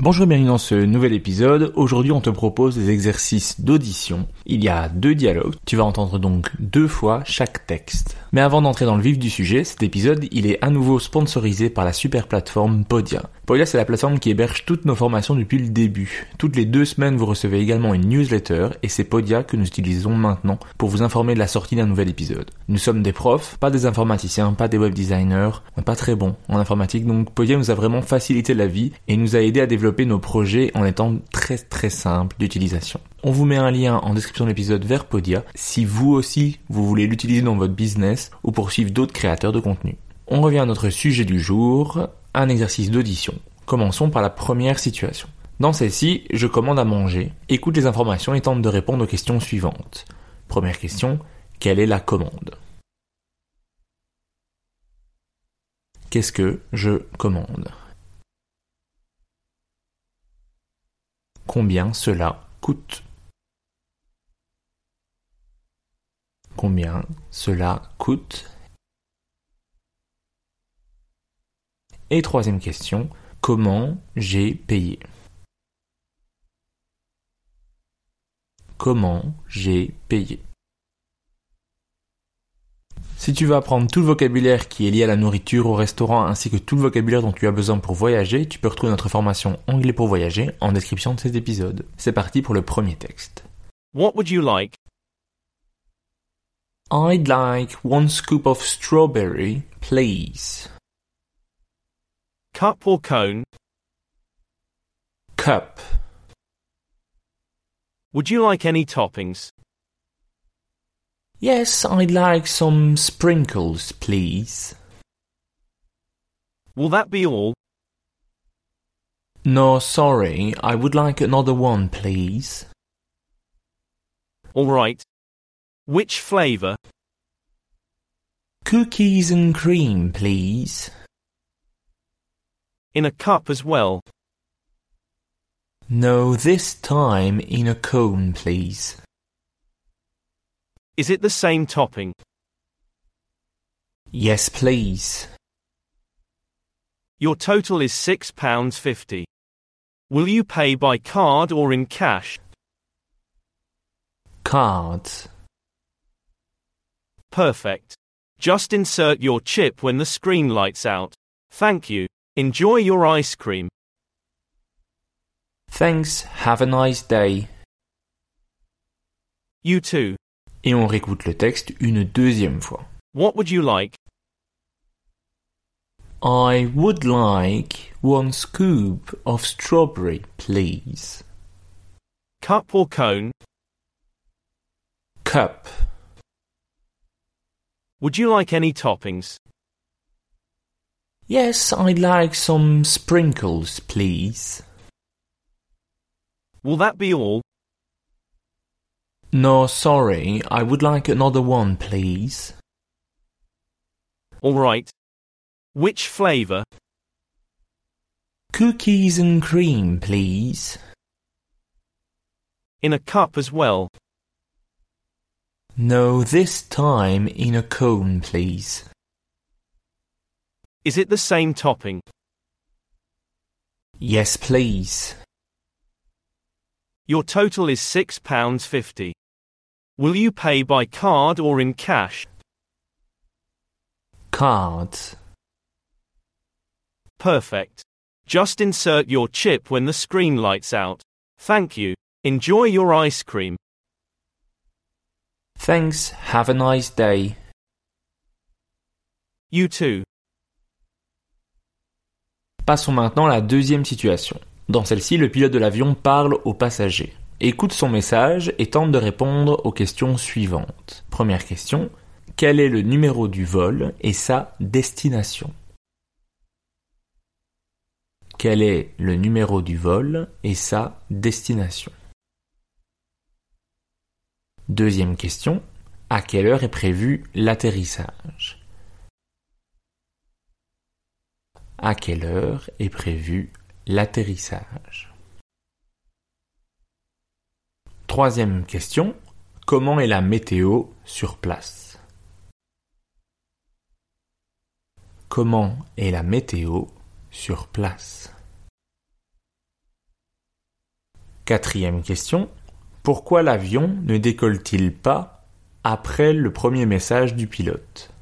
Bonjour et bienvenue dans ce nouvel épisode. Aujourd'hui, on te propose des exercices d'audition. Il y a deux dialogues. Tu vas entendre donc deux fois chaque texte. Mais avant d'entrer dans le vif du sujet, cet épisode, il est à nouveau sponsorisé par la super plateforme Podia. Podia, c'est la plateforme qui héberge toutes nos formations depuis le début. Toutes les deux semaines, vous recevez également une newsletter et c'est Podia que nous utilisons maintenant pour vous informer de la sortie d'un nouvel épisode. Nous sommes des profs, pas des informaticiens, pas des web designers, pas très bons en informatique, donc Podia nous a vraiment facilité la vie et nous a aidé à développer nos projets en étant très très simple d'utilisation. On vous met un lien en description de l'épisode vers Podia si vous aussi vous voulez l'utiliser dans votre business ou pour suivre d'autres créateurs de contenu. On revient à notre sujet du jour, un exercice d'audition. Commençons par la première situation. Dans celle-ci, je commande à manger, écoute les informations et tente de répondre aux questions suivantes. Première question, quelle est la commande? Qu'est-ce que je commande? Combien cela coûte. Combien cela coûte. Et troisième question, comment j'ai payé? Comment j'ai payé? Si tu veux apprendre tout le vocabulaire qui est lié à la nourriture, au restaurant, ainsi que tout le vocabulaire dont tu as besoin pour voyager, tu peux retrouver notre formation Anglais pour voyager en description de cet épisode. C'est parti pour le premier texte. What would you like? I'd like one scoop of strawberry, please. Cup or cone? Cup. Would you like any toppings? Yes, I'd like some sprinkles, please. Will that be all? No, sorry, I would like another one, please. All right. Which flavour? Cookies and cream, please. In a cup as well. No, this time in a cone, please. Is it the same topping? Yes, please. Your total is £6.50. Will you pay by card or in cash? Cards. Perfect. Just insert your chip when the screen lights out. Thank you. Enjoy your ice cream. Thanks, have a nice day. You too. Et on réécoute le texte une deuxième fois. What would you like? I would like one scoop of strawberry, please. Cup or cone? Cup. Would you like any toppings? Yes, I'd like some sprinkles, please. Will that be all? No, sorry, I would like another one, please. All right. Which flavor? Cookies and cream, please. In a cup as well. No, this time in a cone, please. Is it the same topping? Yes, please. Your total is £6.50. Will you pay by card or in cash? Cards. Perfect. Just insert your chip when the screen lights out. Thank you. Enjoy your ice cream. Thanks, have a nice day. You too. Passons maintenant à la deuxième situation. Dans celle-ci, le pilote de l'avion parle aux passagers, écoute son message et tente de répondre aux questions suivantes. Première question, quel est le numéro du vol et sa destination? Quel est le numéro du vol et sa destination? Deuxième question, à quelle heure est prévu l'atterrissage? À quelle heure est prévu l'atterrissage. Troisième question, comment est la météo sur place? Comment est la météo sur place? Quatrième question, pourquoi l'avion ne décolle-t-il pas après le premier message du pilote?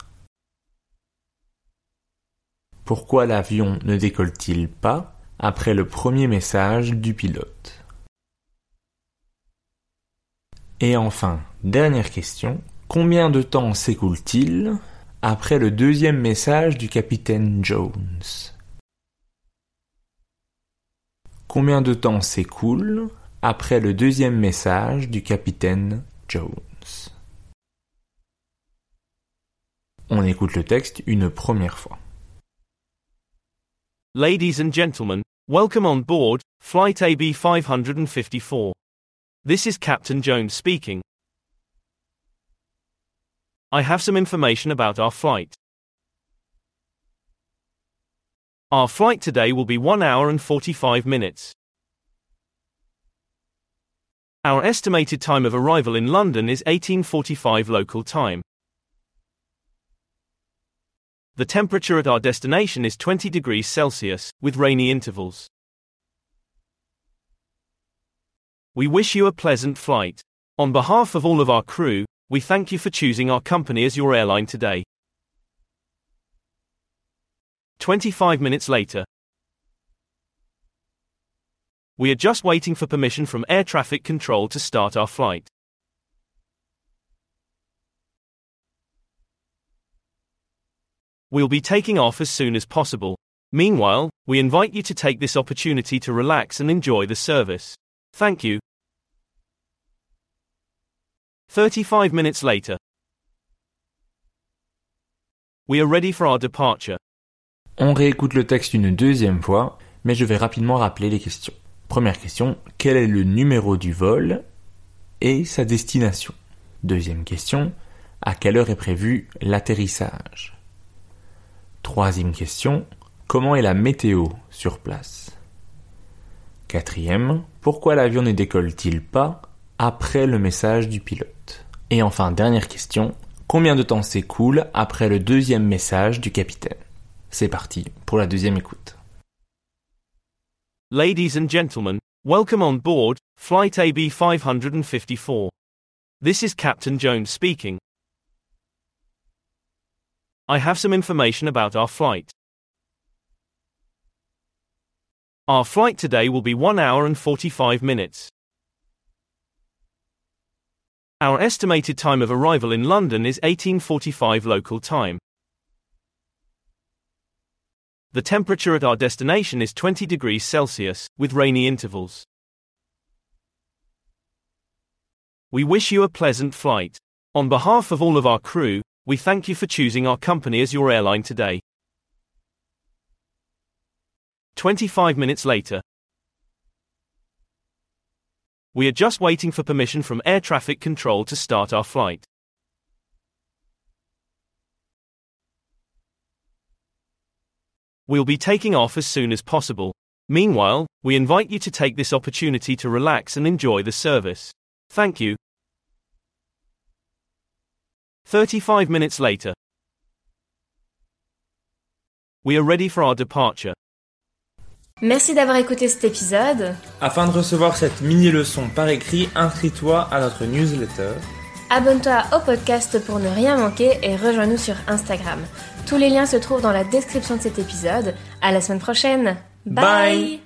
Pourquoi l'avion ne décolle-t-il pas après le premier message du pilote Et enfin, dernière question, combien de temps s'écoule-t-il après le deuxième message du capitaine Jones? Combien de temps s'écoule après le deuxième message du capitaine Jones? On écoute le texte une première fois. Ladies and gentlemen, welcome on board Flight AB 554. This is Captain Jones speaking. I have some information about our flight. Our flight today will be 1 hour and 45 minutes. Our estimated time of arrival in London is 1845 local time. The temperature at our destination is 20 degrees Celsius, with rainy intervals. We wish you a pleasant flight. On behalf of all of our crew, we thank you for choosing our company as your airline today. 25 minutes later, we are just waiting for permission from air traffic control to start our flight. We'll be taking off as soon as possible. Meanwhile, we invite you to take this opportunity to relax and enjoy the service. Thank you. 35 minutes later. We are ready for our departure. On réécoute le texte une deuxième fois, mais je vais rapidement rappeler les questions. Première question, quel est le numéro du vol et sa destination Deuxième question, à quelle heure est prévu l'atterrissage Troisième question, comment est la météo sur place? Quatrième, pourquoi l'avion ne décolle-t-il pas après le message du pilote? Et enfin, dernière question, combien de temps s'écoule après le deuxième message du capitaine? C'est parti pour la deuxième écoute. Ladies and gentlemen, welcome on board Flight AB 554. This is Captain Jones speaking. I have some information about our flight. Our flight today will be 1 hour and 45 minutes. Our estimated time of arrival in London is 1845 local time. The temperature at our destination is 20 degrees Celsius, with rainy intervals. We wish you a pleasant flight. On behalf of all of our crew, We thank you for choosing our company as your airline today. 25 minutes later. We are just waiting for permission from air traffic control to start our flight. We'll be taking off as soon as possible. Meanwhile, we invite you to take this opportunity to relax and enjoy the service. Thank you. 35 minutes later. We are ready for our departure. Merci d'avoir écouté cet épisode. Afin de recevoir cette mini-leçon par écrit, inscris-toi à notre newsletter. Abonne-toi au podcast pour ne rien manquer et rejoins-nous sur Instagram. Tous les liens se trouvent dans la description de cet épisode. À la semaine prochaine. Bye.